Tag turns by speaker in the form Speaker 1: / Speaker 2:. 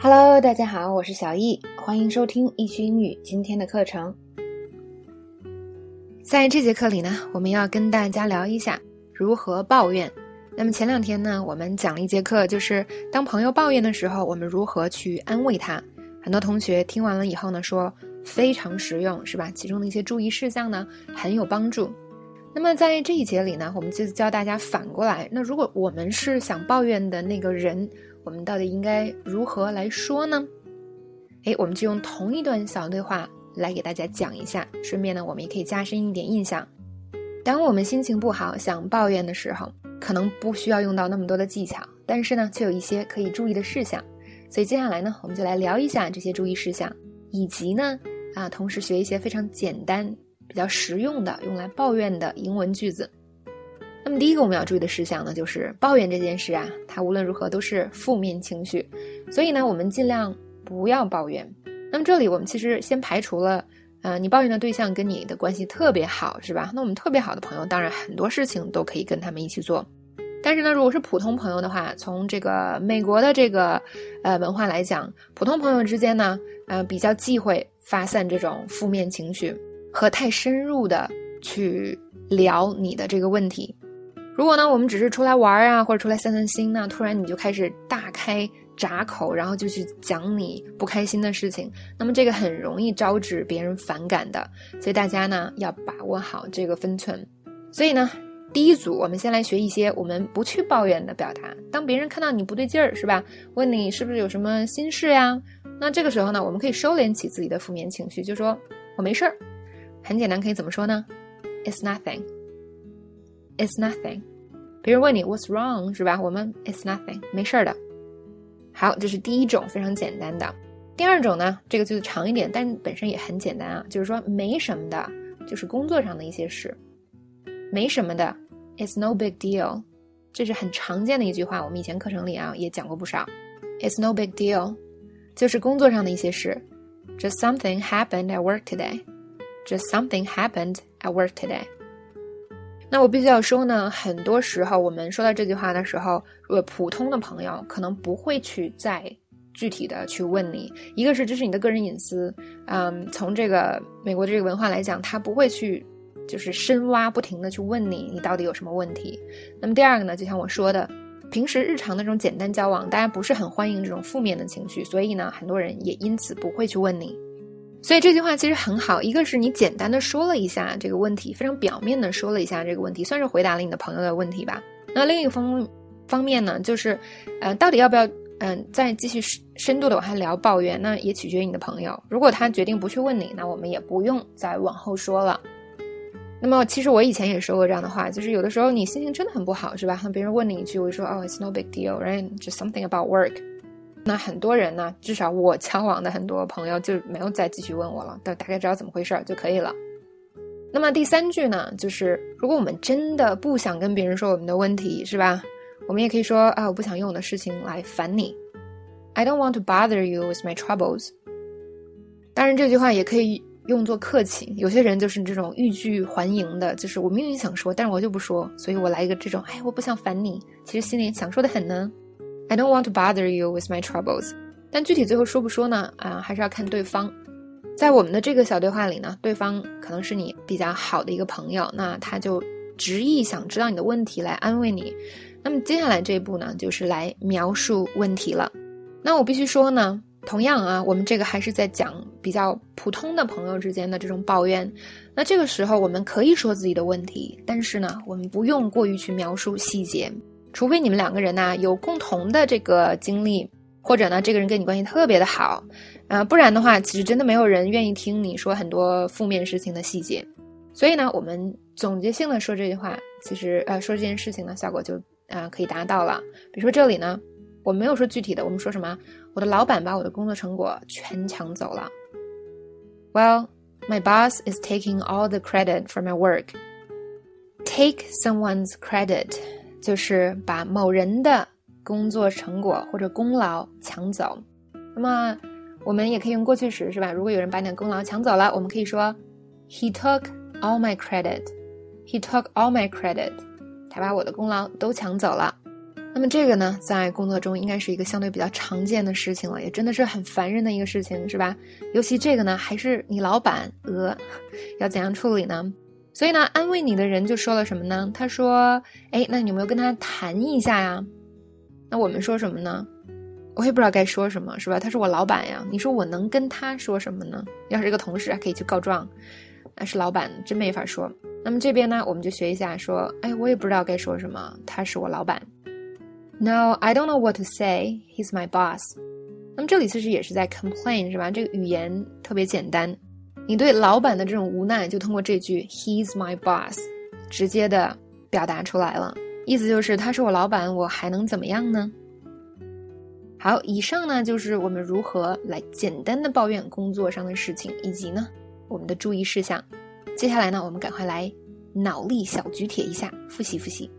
Speaker 1: Hello，大家好，我是小易，欢迎收听易趣英语今天的课程。在这节课里呢，我们要跟大家聊一下如何抱怨。那么前两天呢，我们讲了一节课，就是当朋友抱怨的时候，我们如何去安慰他。很多同学听完了以后呢，说非常实用，是吧？其中的一些注意事项呢，很有帮助。那么在这一节里呢，我们就教大家反过来。那如果我们是想抱怨的那个人，我们到底应该如何来说呢？诶，我们就用同一段小对话来给大家讲一下，顺便呢，我们也可以加深一点印象。当我们心情不好想抱怨的时候，可能不需要用到那么多的技巧，但是呢，却有一些可以注意的事项。所以接下来呢，我们就来聊一下这些注意事项，以及呢，啊，同时学一些非常简单。比较实用的用来抱怨的英文句子。那么第一个我们要注意的事项呢，就是抱怨这件事啊，它无论如何都是负面情绪，所以呢，我们尽量不要抱怨。那么这里我们其实先排除了，呃，你抱怨的对象跟你的关系特别好，是吧？那我们特别好的朋友，当然很多事情都可以跟他们一起做。但是呢，如果是普通朋友的话，从这个美国的这个呃文化来讲，普通朋友之间呢，呃，比较忌讳发散这种负面情绪。和太深入的去聊你的这个问题，如果呢，我们只是出来玩啊，或者出来散散心呢，突然你就开始大开闸口，然后就去讲你不开心的事情，那么这个很容易招致别人反感的。所以大家呢要把握好这个分寸。所以呢，第一组我们先来学一些我们不去抱怨的表达。当别人看到你不对劲儿，是吧？问你是不是有什么心事呀？那这个时候呢，我们可以收敛起自己的负面情绪，就说我没事儿。很简单，可以怎么说呢？It's nothing. It's nothing. 别人问你 What's wrong，是吧？我们 It's nothing，没事儿的。好，这是第一种非常简单的。第二种呢，这个句子长一点，但本身也很简单啊，就是说没什么的，就是工作上的一些事，没什么的。It's no big deal，这是很常见的一句话，我们以前课程里啊也讲过不少。It's no big deal，就是工作上的一些事。Just something happened at work today。Just something happened at work today。那我必须要说呢，很多时候我们说到这句话的时候，呃，普通的朋友可能不会去再具体的去问你。一个是这是你的个人隐私，嗯，从这个美国的这个文化来讲，他不会去就是深挖，不停的去问你，你到底有什么问题。那么第二个呢，就像我说的，平时日常的这种简单交往，大家不是很欢迎这种负面的情绪，所以呢，很多人也因此不会去问你。所以这句话其实很好，一个是你简单的说了一下这个问题，非常表面的说了一下这个问题，算是回答了你的朋友的问题吧。那另一个方方面呢，就是，呃，到底要不要嗯再继续深度的往下聊抱怨，那也取决于你的朋友。如果他决定不去问你，那我们也不用再往后说了。那么其实我以前也说过这样的话，就是有的时候你心情真的很不好，是吧？别人问你一句，我就说哦，it's no big deal，right？just something about work。那很多人呢，至少我交往的很多朋友就没有再继续问我了，都大概知道怎么回事儿就可以了。那么第三句呢，就是如果我们真的不想跟别人说我们的问题，是吧？我们也可以说啊，我不想用我的事情来烦你。I don't want to bother you with my troubles。当然，这句话也可以用作客气。有些人就是这种欲拒还迎的，就是我明明想说，但是我就不说，所以我来一个这种，哎，我不想烦你，其实心里想说的很呢。I don't want to bother you with my troubles，但具体最后说不说呢？啊，还是要看对方。在我们的这个小对话里呢，对方可能是你比较好的一个朋友，那他就执意想知道你的问题来安慰你。那么接下来这一步呢，就是来描述问题了。那我必须说呢，同样啊，我们这个还是在讲比较普通的朋友之间的这种抱怨。那这个时候我们可以说自己的问题，但是呢，我们不用过于去描述细节。除非你们两个人呢有共同的这个经历，或者呢这个人跟你关系特别的好，啊，不然的话，其实真的没有人愿意听你说很多负面事情的细节。所以呢，我们总结性的说这句话，其实呃说这件事情呢，效果就啊可以达到了。比如说这里呢，我没有说具体的，我们说什么？我的老板把我的工作成果全抢走了。Well, my boss is taking all the credit for my work. Take someone's credit. 就是把某人的工作成果或者功劳抢走，那么我们也可以用过去时，是吧？如果有人把你的功劳抢走了，我们可以说，He took all my credit. He took all my credit. 他把我的功劳都抢走了。那么这个呢，在工作中应该是一个相对比较常见的事情了，也真的是很烦人的一个事情，是吧？尤其这个呢，还是你老板，呃，要怎样处理呢？所以呢，安慰你的人就说了什么呢？他说：“哎，那你有没有跟他谈一下呀？”那我们说什么呢？我也不知道该说什么，是吧？他是我老板呀，你说我能跟他说什么呢？要是一个同事还，可以去告状；那是老板，真没法说。那么这边呢，我们就学一下，说：“哎，我也不知道该说什么，他是我老板。” No, I don't know what to say. He's my boss. 那么这里其实也是在 complain，是吧？这个语言特别简单。你对老板的这种无奈，就通过这句 "He's my boss" 直接的表达出来了。意思就是他是我老板，我还能怎么样呢？好，以上呢就是我们如何来简单的抱怨工作上的事情，以及呢我们的注意事项。接下来呢，我们赶快来脑力小举铁一下，复习复习。